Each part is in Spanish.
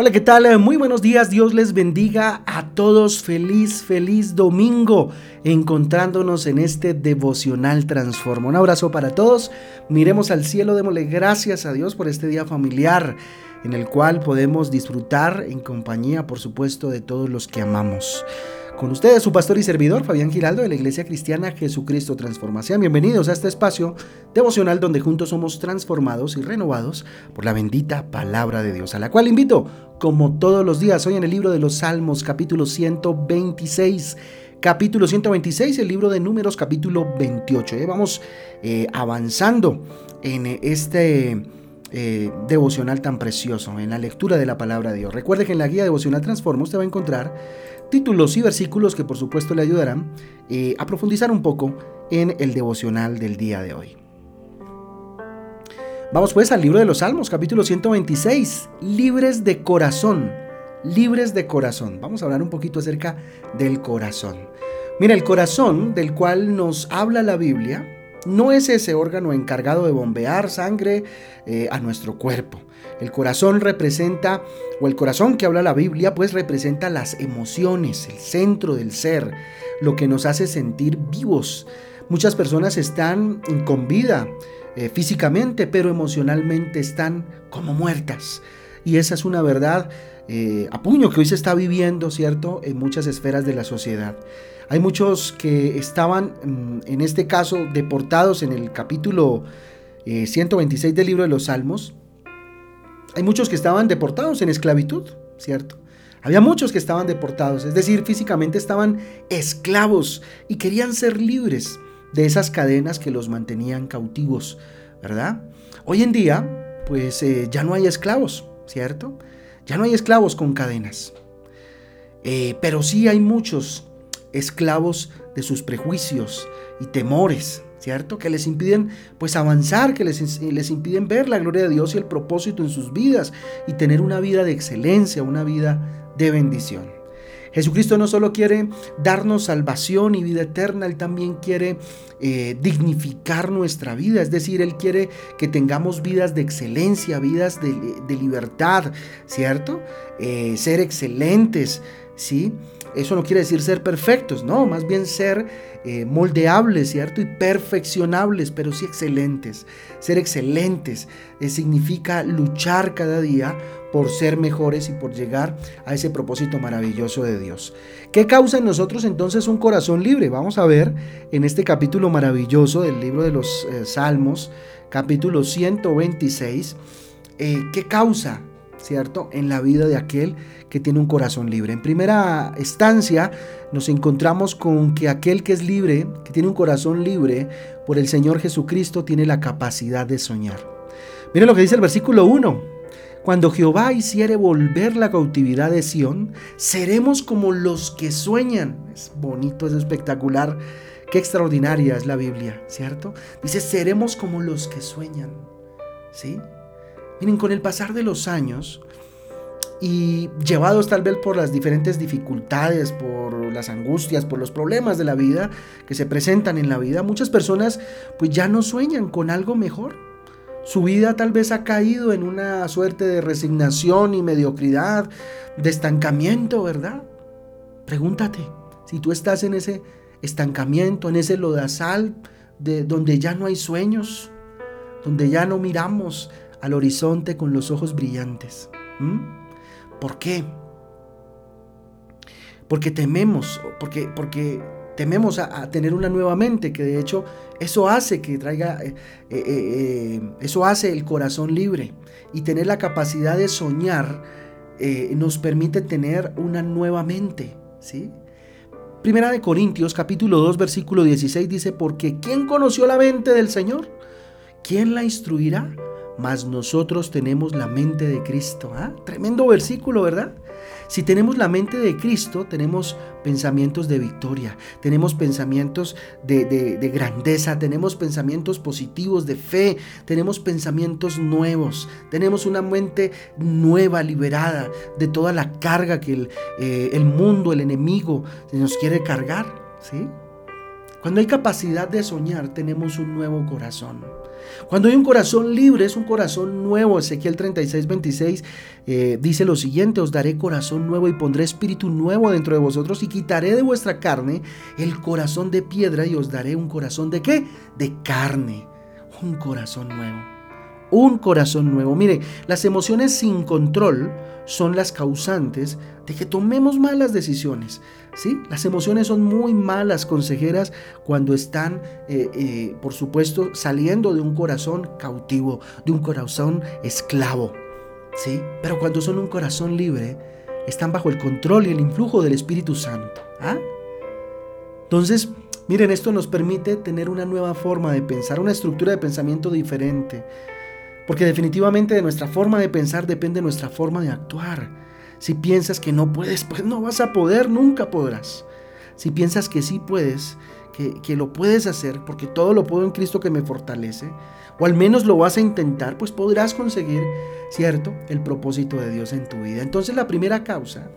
Hola, ¿qué tal? Muy buenos días. Dios les bendiga a todos. Feliz, feliz domingo encontrándonos en este devocional transforma. Un abrazo para todos. Miremos al cielo, démosle gracias a Dios por este día familiar en el cual podemos disfrutar en compañía, por supuesto, de todos los que amamos. Con ustedes, su pastor y servidor, Fabián Giraldo, de la Iglesia Cristiana Jesucristo Transformación. Bienvenidos a este espacio devocional donde juntos somos transformados y renovados por la bendita palabra de Dios, a la cual invito, como todos los días, hoy en el libro de los Salmos, capítulo 126 capítulo 126, el libro de números capítulo 28. ¿eh? Vamos eh, avanzando en este eh, devocional tan precioso, en la lectura de la palabra de Dios. Recuerde que en la guía devocional Transforma usted va a encontrar títulos y versículos que por supuesto le ayudarán eh, a profundizar un poco en el devocional del día de hoy. Vamos pues al libro de los Salmos, capítulo 126, libres de corazón, libres de corazón. Vamos a hablar un poquito acerca del corazón. Mira, el corazón del cual nos habla la Biblia no es ese órgano encargado de bombear sangre eh, a nuestro cuerpo. El corazón representa, o el corazón que habla la Biblia, pues representa las emociones, el centro del ser, lo que nos hace sentir vivos. Muchas personas están con vida eh, físicamente, pero emocionalmente están como muertas. Y esa es una verdad eh, a puño que hoy se está viviendo, ¿cierto?, en muchas esferas de la sociedad. Hay muchos que estaban, mm, en este caso, deportados en el capítulo 126 eh, del libro de los Salmos. Hay muchos que estaban deportados en esclavitud, ¿cierto? Había muchos que estaban deportados, es decir, físicamente estaban esclavos y querían ser libres de esas cadenas que los mantenían cautivos, ¿verdad? Hoy en día, pues eh, ya no hay esclavos, ¿cierto? Ya no hay esclavos con cadenas. Eh, pero sí hay muchos esclavos de sus prejuicios y temores, ¿cierto? Que les impiden pues avanzar, que les, les, impiden ver la gloria de Dios y el propósito en sus vidas y tener una vida de excelencia, una vida de bendición. Jesucristo no solo quiere darnos salvación y vida eterna, Él también quiere eh, dignificar nuestra vida, es decir, Él quiere que tengamos vidas de excelencia, vidas de, libertad, ¿cierto? Eh, ser excelentes, ¿sí? Eso no quiere decir ser perfectos, no, más bien ser eh, moldeables, ¿cierto? Y perfeccionables, pero sí excelentes. Ser excelentes significa luchar cada día por ser mejores y por llegar a ese propósito maravilloso de Dios. ¿Qué causa en nosotros entonces un corazón libre? Vamos a ver en este capítulo maravilloso del libro de los eh, Salmos, capítulo 126, ¿qué causa ¿cierto? En la vida de aquel que tiene un corazón libre. En primera instancia nos encontramos con que aquel que es libre, que tiene un corazón libre por el Señor Jesucristo, tiene la capacidad de soñar. Miren lo que dice el versículo 1. Cuando Jehová hiciere volver la cautividad de Sión, seremos como los que sueñan. Es bonito, es espectacular. Qué extraordinaria es la Biblia, ¿cierto? Dice, seremos como los que sueñan. ¿Sí? Miren, con el pasar de los años y llevados tal vez por las diferentes dificultades, por las angustias, por los problemas de la vida que se presentan en la vida, muchas personas pues ya no sueñan con algo mejor. Su vida tal vez ha caído en una suerte de resignación y mediocridad, de estancamiento, ¿verdad? Pregúntate, si tú estás en ese estancamiento, en ese lodazal de donde ya no hay sueños, donde ya no miramos al horizonte con los ojos brillantes. ¿Por qué? Porque tememos, porque, porque tememos a, tener una nueva mente, que de hecho eso hace que traiga, eh, eh, eh, eso hace el corazón libre. Y tener la capacidad de soñar nos permite tener una nueva mente, ¿sí? Primera de Corintios capítulo 2 versículo 16 dice, porque ¿quién conoció la mente del Señor? ¿Quién la instruirá? Mas nosotros tenemos la mente de Cristo. ¿ah? Tremendo versículo, ¿verdad? Si tenemos la mente de Cristo, tenemos pensamientos de victoria, tenemos pensamientos de, grandeza, tenemos pensamientos positivos de fe, tenemos pensamientos nuevos, tenemos una mente nueva, liberada de toda la carga que el, eh, el mundo, el enemigo, nos quiere cargar. ¿sí? Cuando hay capacidad de soñar, tenemos un nuevo corazón. Cuando hay un corazón libre, es un corazón nuevo. Ezequiel 36, 26 eh, dice lo siguiente, os daré corazón nuevo y pondré espíritu nuevo dentro de vosotros y quitaré de vuestra carne el corazón de piedra y os daré un corazón de qué? De carne. Un corazón nuevo un corazón nuevo. Mire, las emociones sin control son las causantes de que tomemos malas decisiones. ¿sí? Las emociones son muy malas consejeras cuando están, eh, eh, por supuesto, saliendo de un corazón cautivo, de un corazón esclavo. ¿sí? Pero cuando son un corazón libre, están bajo el control y el influjo del Espíritu Santo. ¿ah? Entonces, miren, esto nos permite tener una nueva forma de pensar, una estructura de pensamiento diferente. Porque definitivamente de nuestra forma de pensar depende nuestra forma de actuar. Si piensas que no puedes, pues no vas a poder, nunca podrás. Si piensas que sí puedes, que, que, lo puedes hacer, porque todo lo puedo en Cristo que me fortalece, o al menos lo vas a intentar, pues podrás conseguir, ¿cierto?, el propósito de Dios en tu vida. Entonces la primera causa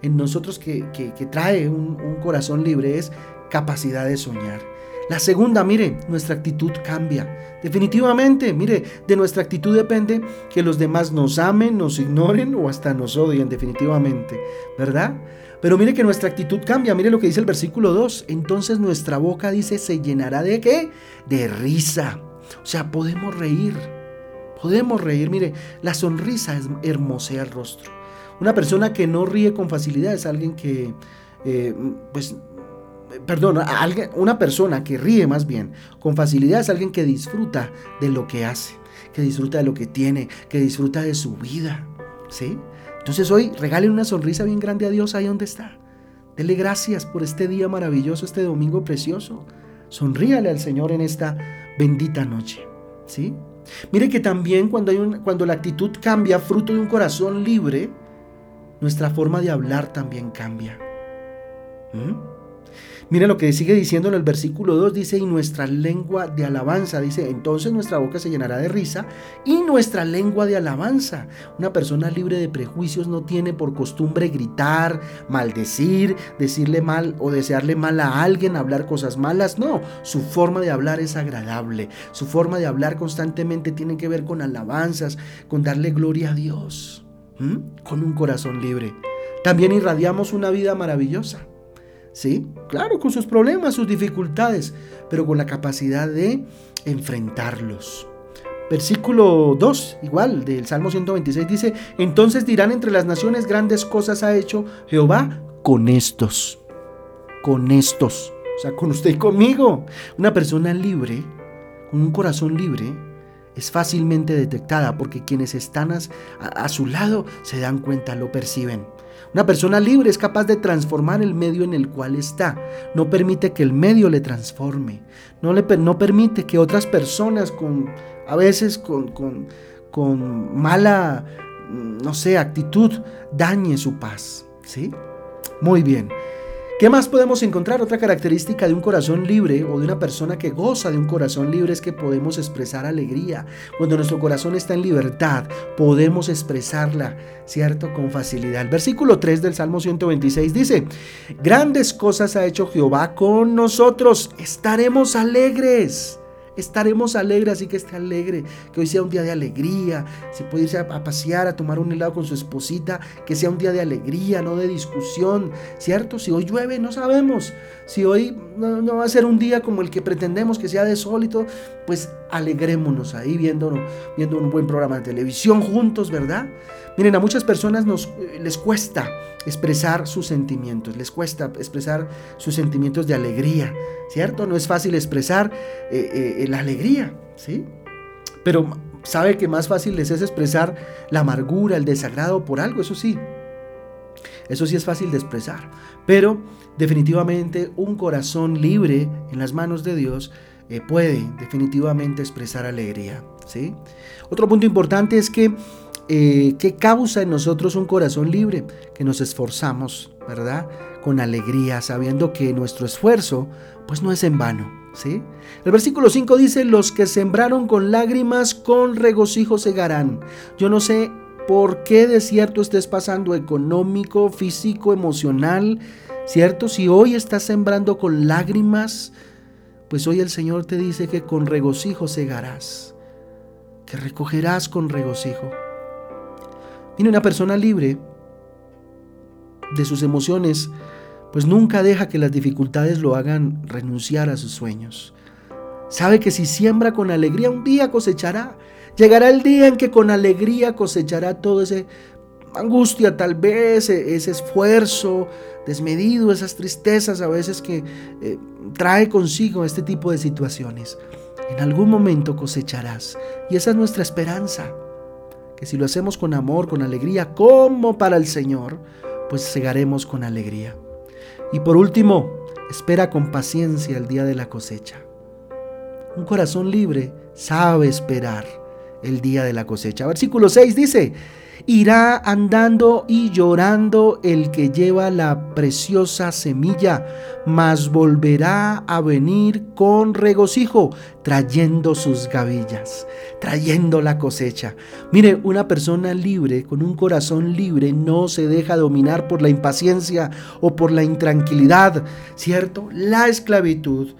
en nosotros que, que, trae un corazón libre es capacidad de soñar. La segunda, mire, nuestra actitud cambia. Definitivamente, mire, de nuestra actitud depende que los demás nos amen, nos ignoren o hasta nos odien, definitivamente, ¿verdad? Pero mire que nuestra actitud cambia, mire lo que dice el versículo 2. Entonces nuestra boca dice, se llenará de qué? De risa. O sea, podemos reír. Podemos reír, mire, la sonrisa es hermosea el rostro. Una persona que no ríe con facilidad es alguien que, eh, pues, perdón, alguien, una persona que ríe más bien con facilidad es alguien que disfruta de lo que hace, que disfruta de lo que tiene, que disfruta de su vida. ¿Sí? Entonces hoy regale una sonrisa bien grande a Dios ahí donde está. Dele gracias por este día maravilloso, este domingo precioso. Sonríale al Señor en esta bendita noche. ¿Sí? Mire que también cuando, hay un, cuando la actitud cambia, fruto de un corazón libre, nuestra forma de hablar también cambia. ¿Mm? Mira lo que sigue diciendo en el versículo 2, dice, y nuestra lengua de alabanza, dice, entonces nuestra boca se llenará de risa y nuestra lengua de alabanza. Una persona libre de prejuicios no tiene por costumbre gritar, maldecir, decirle mal o desearle mal a alguien, hablar cosas malas. No, su forma de hablar es agradable. Su forma de hablar constantemente tiene que ver con alabanzas, con darle gloria a Dios, con un corazón libre. También irradiamos una vida maravillosa. ¿Sí? Claro, con sus problemas, sus dificultades, pero con la capacidad de enfrentarlos. Versículo 2, igual, del Salmo 126 dice, entonces dirán entre las naciones grandes cosas ha hecho Jehová con estos, con estos, o sea, con usted y conmigo. Una persona libre, con un corazón libre, es fácilmente detectada porque quienes están a, su lado se dan cuenta, lo perciben. Una persona libre es capaz de transformar el medio en el cual está. No permite que el medio le transforme. No, le, no permite que otras personas con, a veces con, con, con mala, no sé, actitud, dañe su paz. ¿Sí? Muy bien. ¿Qué más podemos encontrar? Otra característica de un corazón libre o de una persona que goza de un corazón libre es que podemos expresar alegría. Cuando nuestro corazón está en libertad, podemos expresarla, ¿cierto? Con facilidad. El versículo 3 del Salmo 126 dice, grandes cosas ha hecho Jehová con nosotros, estaremos alegres estaremos alegres, así que esté alegre, que hoy sea un día de alegría, si puede irse a, pasear, a tomar un helado con su esposita, que sea un día de alegría, no de discusión, ¿cierto? Si hoy llueve, no sabemos, si hoy no, va a ser un día como el que pretendemos que sea de sol y todo, pues alegrémonos ahí viendo, viendo un buen programa de televisión juntos, ¿verdad? Miren, a muchas personas nos, eh, les cuesta expresar sus sentimientos, les cuesta expresar sus sentimientos de alegría, ¿cierto? No es fácil expresar eh, eh, la alegría, ¿sí? Pero sabe que más fácil les es expresar la amargura, el desagrado por algo, eso sí. Eso sí es fácil de expresar. Pero definitivamente un corazón libre en las manos de Dios puede definitivamente expresar alegría, ¿sí? Otro punto importante es que eh, ¿qué causa en nosotros un corazón libre? Que nos esforzamos, ¿verdad? Con alegría, sabiendo que nuestro esfuerzo, pues no es en vano, ¿sí? El versículo 5 dice, los que sembraron con lágrimas, con regocijo segarán. Yo no sé por qué desierto estés pasando económico, físico, emocional, ¿cierto? Si hoy estás sembrando con lágrimas, pues hoy el Señor te dice que con regocijo segarás, que recogerás con regocijo. Mira, una persona libre de sus emociones, pues nunca deja que las dificultades lo hagan renunciar a sus sueños. Sabe que si siembra con alegría, un día cosechará. Llegará el día en que con alegría cosechará todo ese angustia, tal vez e-, ese esfuerzo desmedido, esas tristezas a veces que eh, trae consigo este tipo de situaciones. En algún momento cosecharás. Y esa es nuestra esperanza. Que si lo hacemos con amor, con alegría, como para el Señor, pues segaremos con alegría. Y por último, espera con paciencia el día de la cosecha. Un corazón libre sabe esperar el día de la cosecha. Versículo 6 dice, irá andando y llorando el que lleva la preciosa semilla, mas volverá a venir con regocijo, trayendo sus gavillas, trayendo la cosecha. Mire, una persona libre, con un corazón libre, no se deja dominar por la impaciencia o por la intranquilidad, ¿cierto? La esclavitud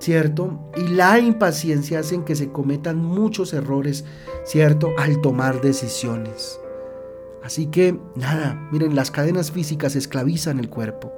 ¿cierto? Y la impaciencia hacen que se cometan muchos errores, ¿cierto? Al tomar decisiones. Así que, nada, miren, las cadenas físicas esclavizan el cuerpo.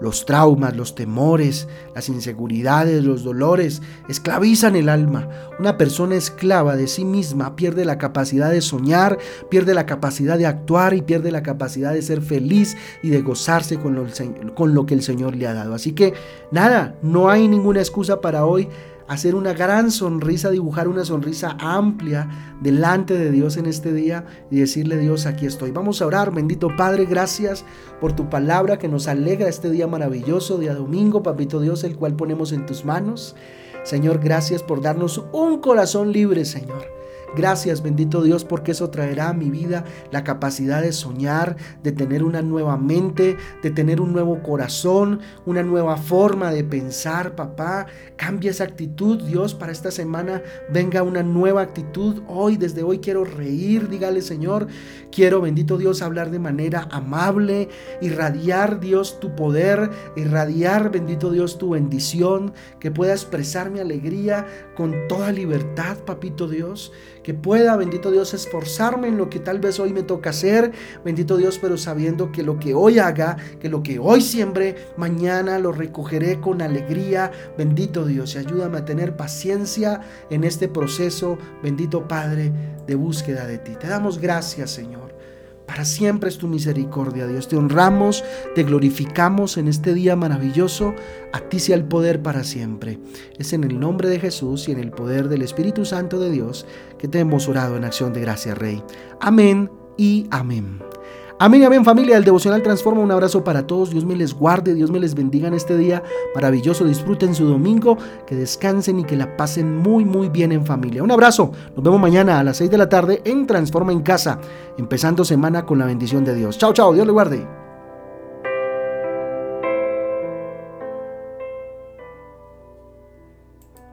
Los traumas, los temores, las inseguridades, los dolores esclavizan el alma. Una persona esclava de sí misma pierde la capacidad de soñar, pierde la capacidad de actuar y pierde la capacidad de ser feliz y de gozarse con lo, con lo que el Señor le ha dado. Así que nada, no hay ninguna excusa para hoy hacer una gran sonrisa, dibujar una sonrisa amplia delante de Dios en este día y decirle Dios, aquí estoy. Vamos a orar, bendito Padre, gracias por tu palabra que nos alegra este día maravilloso, día domingo, papito Dios, el cual ponemos en tus manos. Señor, gracias por darnos un corazón libre, Señor Gracias, bendito Dios, porque eso traerá a mi vida la capacidad de soñar, de tener una nueva mente, de tener un nuevo corazón, una nueva forma de pensar, papá. Cambia esa actitud, Dios, para esta semana venga una nueva actitud. Hoy, desde hoy quiero reír, dígale, Señor. Quiero, bendito Dios, hablar de manera amable, irradiar, Dios, tu poder, irradiar, bendito Dios, tu bendición, que pueda expresar mi alegría con toda libertad, papito Dios que pueda, bendito Dios, esforzarme en lo que tal vez hoy me toca hacer, bendito Dios, pero sabiendo que lo que hoy haga, que lo que hoy siembre, mañana lo recogeré con alegría, bendito Dios, y ayúdame a tener paciencia en este proceso, bendito Padre, de búsqueda de ti. Te damos gracias, Señor. Para siempre es tu misericordia, Dios. Te honramos, te glorificamos en este día maravilloso. A ti sea el poder para siempre. Es en el nombre de Jesús y en el poder del Espíritu Santo de Dios que te hemos orado en acción de gracia, Rey. Amén y amén. Amén, amén familia, el devocional transforma. Un abrazo para todos. Dios me les guarde, Dios me les bendiga en este día maravilloso. Disfruten su domingo, que descansen y que la pasen muy, muy bien en familia. Un abrazo. Nos vemos mañana a las 6 de la tarde en Transforma en Casa, empezando semana con la bendición de Dios. Chao, chao. Dios le guarde.